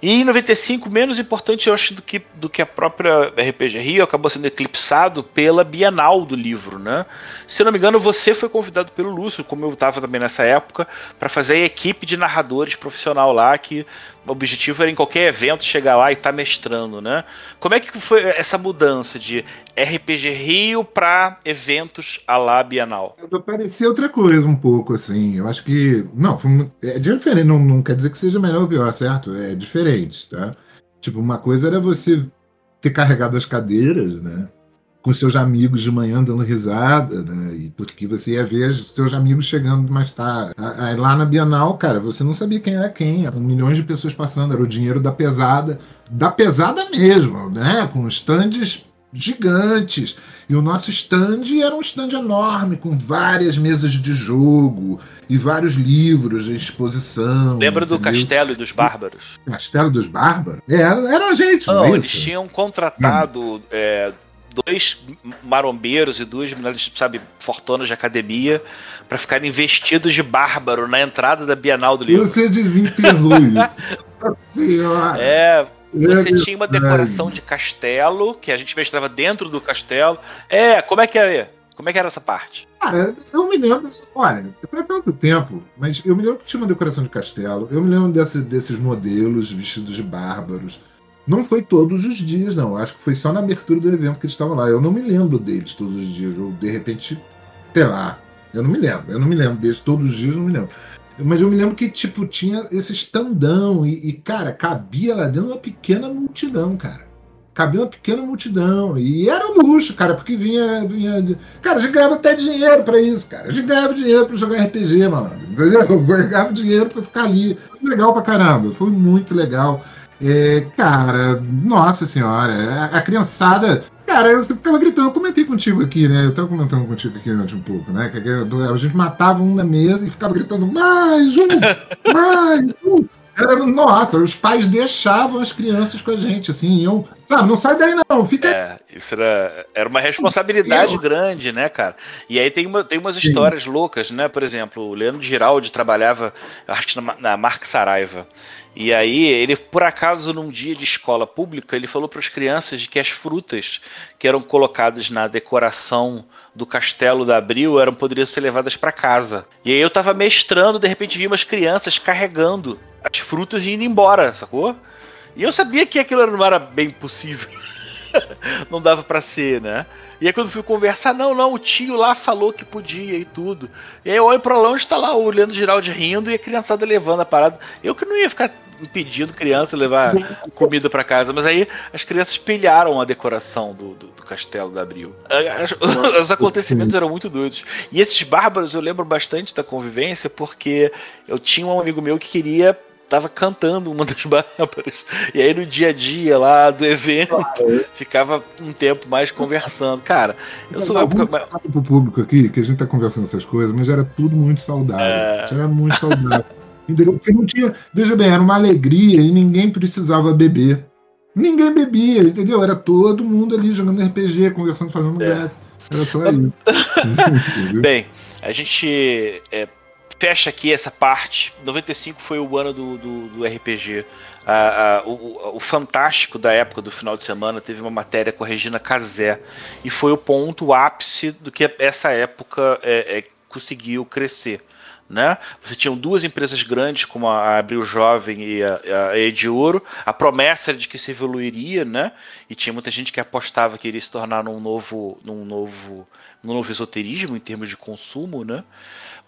E em 95, menos importante, eu acho, do que, do que a própria RPG Rio, acabou sendo eclipsado pela Bienal do livro, né? Se eu não me engano, você foi convidado pelo Lúcio, como eu estava também nessa época, para fazer a equipe de narradores profissional lá, que o objetivo era em qualquer evento chegar lá e estar tá mestrando, né? Como é que foi essa mudança de RPG Rio para eventos a lá Bienal? Parecia outra coisa um pouco, assim. Eu acho que. Não, foi, é diferente. Não, não quer dizer que seja melhor ou pior, certo? É diferente, tá? Tipo, uma coisa era você ter carregado as cadeiras, né? Com seus amigos de manhã dando risada, né? E porque você ia ver os seus amigos chegando mais tarde. Aí lá na Bienal, cara, você não sabia quem era quem, eram milhões de pessoas passando, era o dinheiro da pesada, da pesada mesmo, né? Com estandes gigantes. E o nosso stand era um stand enorme, com várias mesas de jogo e vários livros de exposição. Lembra do Castelo e dos Bárbaros? Castelo dos Bárbaros? É, era a gente. Não, não é eles tinham contratado é, dois marombeiros e duas mulheres, sabe, fortonas de academia para ficarem vestidos de bárbaro na entrada da Bienal do livro. Você desenterrou isso. Nossa senhora. É, você tinha uma decoração de castelo, que a gente mestrava dentro do castelo. É, como é que é? Como é que era essa parte? Cara, eu me lembro, olha, foi tanto tempo, mas eu me lembro que tinha uma decoração de castelo, eu me lembro desse, desses modelos vestidos de bárbaros. Não foi todos os dias, não. Acho que foi só na abertura do evento que eles estavam lá. Eu não me lembro deles todos os dias. Ou de repente, sei lá. Eu não me lembro. Eu não me lembro deles todos os dias, não me lembro. Mas eu me lembro que, tipo, tinha esse estandão e, e, cara, cabia lá dentro uma pequena multidão, cara. Cabia uma pequena multidão. E era um luxo, cara, porque vinha. vinha... Cara, a gente ganhava até dinheiro pra isso, cara. A gente ganhava dinheiro pra jogar RPG, mano. Entendeu? Eu ganhava dinheiro pra ficar ali. Legal pra caramba. Foi muito legal. É, cara, nossa senhora, a, a, criançada. Cara, eu ficava gritando, eu comentei contigo aqui, né? Eu tava comentando contigo aqui antes um pouco, né? Que a gente matava um na mesa e ficava gritando, mais um! Mais um! Era, nossa, os pais deixavam as crianças com a gente, assim, iam. Sabe, não sai daí não, fica. É, isso era, era uma responsabilidade eu... grande, né, cara? E aí tem, uma, tem umas Sim. histórias loucas, né? Por exemplo, o Leandro Giraldi trabalhava, acho que na, na Mark Saraiva. E aí, ele, por acaso, num dia de escola pública, ele falou para as crianças de que as frutas que eram colocadas na decoração do castelo da Abril eram poderiam ser levadas para casa. E aí eu tava mestrando, de repente vi umas crianças carregando as frutas e indo embora, sacou? E eu sabia que aquilo não era bem possível. não dava para ser, né? E aí quando fui conversar, não, não, o tio lá falou que podia e tudo. E aí eu olho pra longe, tá lá o Leandro Giraldi rindo e a criançada levando a parada. Eu que não ia ficar impedindo criança levar comida para casa, mas aí as crianças pilharam a decoração do, do, do castelo da Abril. Os acontecimentos eram muito doidos. E esses bárbaros eu lembro bastante da convivência porque eu tinha um amigo meu que queria tava cantando uma das bárbaras. E aí no dia a dia lá do evento, claro. ficava um tempo mais conversando. Cara, eu sou época. pro público aqui, que a gente tá conversando essas coisas, mas era tudo muito saudável. É... Era muito saudável. Entendeu? Porque não tinha. Veja bem, era uma alegria e ninguém precisava beber. Ninguém bebia, entendeu? Era todo mundo ali jogando RPG, conversando, fazendo É. graça. Era só isso. Bem, a gente é, fecha aqui essa parte. 95 foi o ano do, do, do RPG. Ah, ah, o, o- o fantástico da época do final de semana teve uma matéria com a Regina Casé e foi o ponto o ápice do que essa época é, é, conseguiu crescer. Né? Você tinha duas empresas grandes como a Abril Jovem e a, a Ouro. A promessa era de que se evoluiria, né? E tinha muita gente que apostava que iria se tornar num novo, num novo, num novo esoterismo em termos de consumo, né?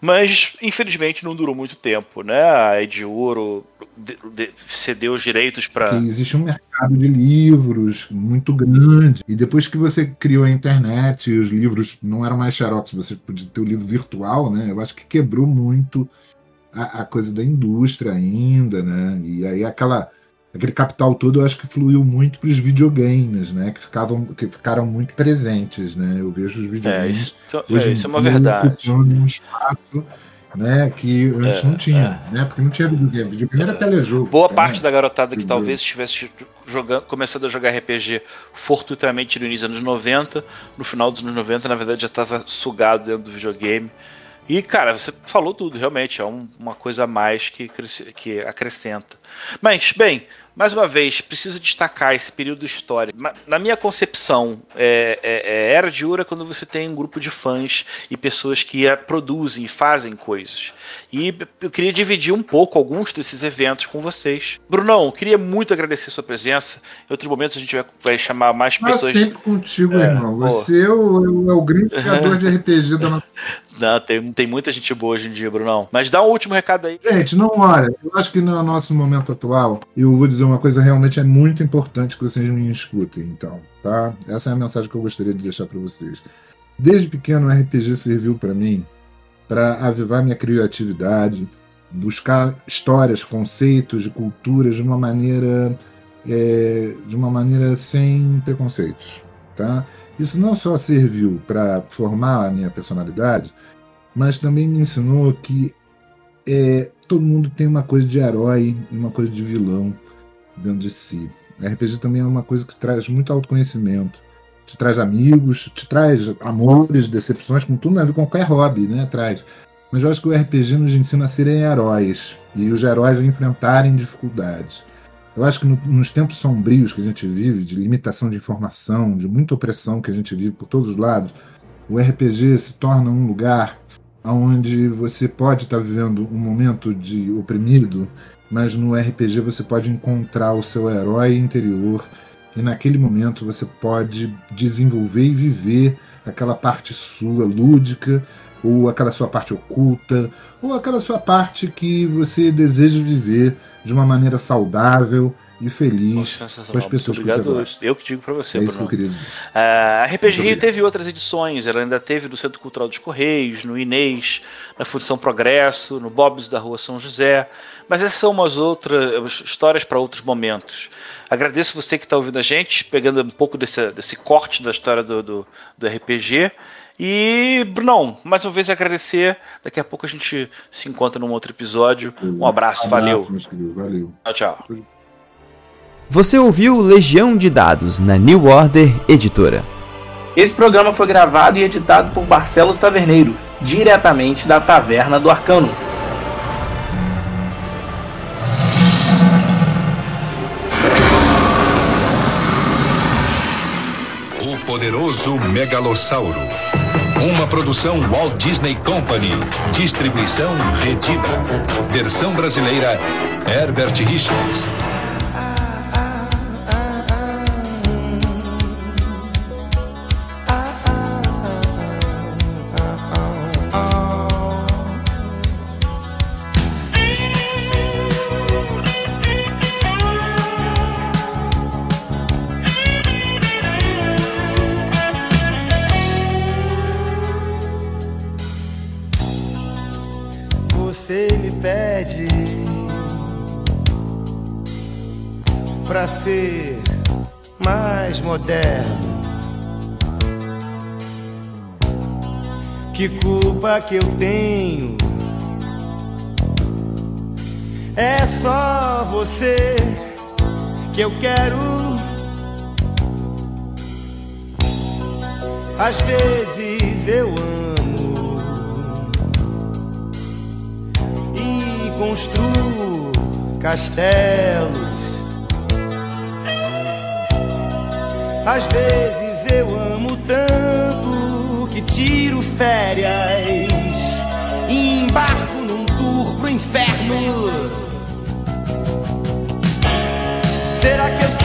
Mas infelizmente não durou muito tempo, né? A Ed Ouro de- de- cedeu os direitos para existe um mercado de livros muito grande. E depois que você criou a internet, os livros não eram mais xerox, você podia ter o livro virtual, né? Eu acho que quebrou muito a, a coisa da indústria ainda, né? E aí aquela aquele capital todo eu acho que fluiu muito para os videogames, né? Que ficavam que ficaram muito presentes, né? Eu vejo os É, videogames isso, hoje é, isso é uma verdade. ocupando um espaço né, que antes É, não tinha, né? Porque não tinha videogame. Videogame era telejogo. Boa né? parte da garotada que talvez estivesse jogando, começando a jogar RPG fortuitamente no início dos anos 90, no final dos anos 90, na verdade, já estava sugado dentro do videogame. E, cara, você falou tudo, realmente, é um- uma coisa a mais que, que acrescenta. Mas, bem, mais uma vez, preciso destacar esse período histórico. Na minha concepção, é, é- é era de ouro é quando você tem um grupo de fãs e pessoas que é, produzem e fazem coisas. E eu queria dividir um pouco alguns desses eventos com vocês. Brunão, queria muito agradecer sua presença. Em outros momentos a gente vai, vai chamar mais Mas pessoas. sempre contigo, É, irmão. Você é o, é o grande criador de RPG da nossa. Não, tem, tem muita gente boa hoje em dia, Brunão. Mas dá um último recado aí. Gente, não olha. Eu acho que no nosso momento atual, eu vou dizer uma coisa realmente é muito importante que vocês me escutem, então, tá? Essa é a mensagem que eu gostaria de deixar para vocês. Desde pequeno, o RPG serviu para mim para avivar minha criatividade, buscar histórias, conceitos e culturas de uma maneira é, de uma maneira sem preconceitos, tá? Isso não só serviu para formar a minha personalidade, mas também me ensinou que é, todo mundo tem uma coisa de herói e uma coisa de vilão dentro de si. RPG também é uma coisa que traz muito autoconhecimento, te traz amigos, te traz amores, decepções, como tudo na vida, qualquer hobby, né? Traz. Mas eu acho que o RPG nos ensina a serem heróis e os heróis a enfrentarem dificuldades. Eu acho que no- nos tempos sombrios que a gente vive, de limitação de informação, de muita opressão que a gente vive por todos os lados, o RPG se torna um lugar onde você pode estar vivendo um momento de oprimido, mas no RPG você pode encontrar o seu herói interior e naquele momento você pode desenvolver e viver aquela parte sua lúdica ou aquela sua parte oculta ou aquela sua parte que você deseja viver de uma maneira saudável e feliz. Com as pessoas Muito que obrigado. gosta. Eu que digo pra você, É isso que Bruno. eu queria dizer. A RPG Muito Rio teve outras edições, ela ainda teve no Centro Cultural dos Correios, no Inês, na Fundição Progresso, no Bob's da Rua São José, mas essas são umas outras histórias para outros momentos. Agradeço você que está ouvindo a gente, pegando um pouco desse, desse corte da história do, do, do RPG. E, Brunão, mais uma vez agradecer. Daqui a pouco a gente se encontra num outro episódio. Um abraço, valeu. meus queridos, valeu. Tchau, tchau. Você ouviu Legião de Dados na New Order Editora. Esse programa foi gravado e editado por Barcelos Taverneiro, diretamente da Taverna do Arcano. O poderoso Megalossauro. Uma produção Walt Disney Company. Distribuição Redida. Versão brasileira Herbert Richards. ser mais moderno. Que culpa que eu tenho? É só você que eu quero. Às vezes eu amo e construo castelos Às vezes eu amo tanto que tiro férias e embarco num tour pro inferno. Será que eu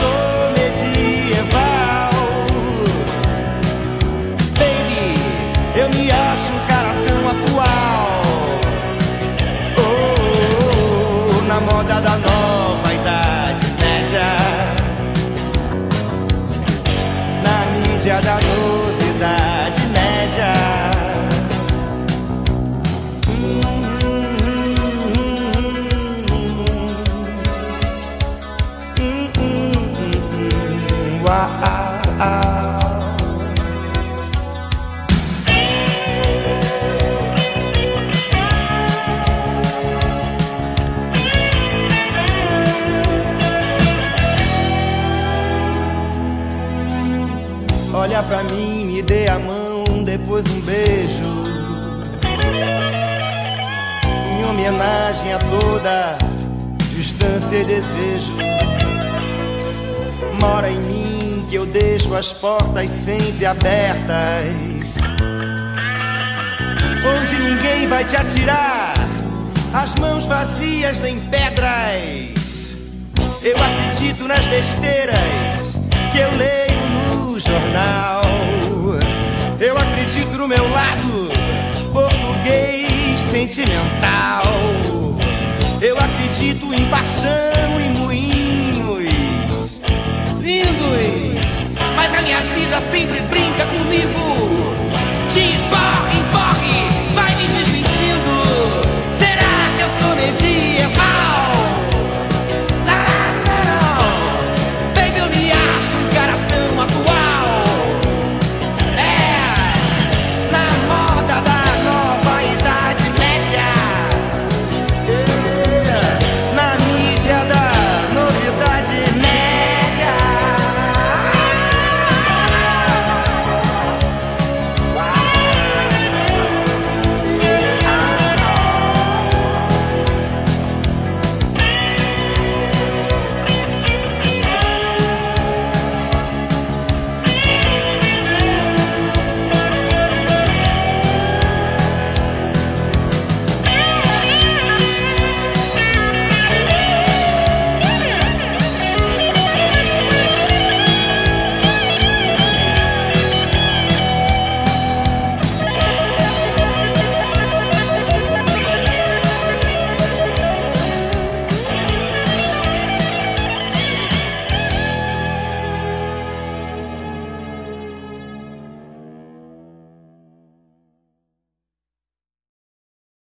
toda distância e desejo. Mora em mim que eu deixo as portas sempre abertas. Onde ninguém vai te atirar, as mãos vazias nem pedras. Eu acredito nas besteiras que eu leio no jornal. Eu acredito no meu lado português sentimental. Acredito em paixão e moinhos lindos. Mas a minha vida sempre brinca comigo.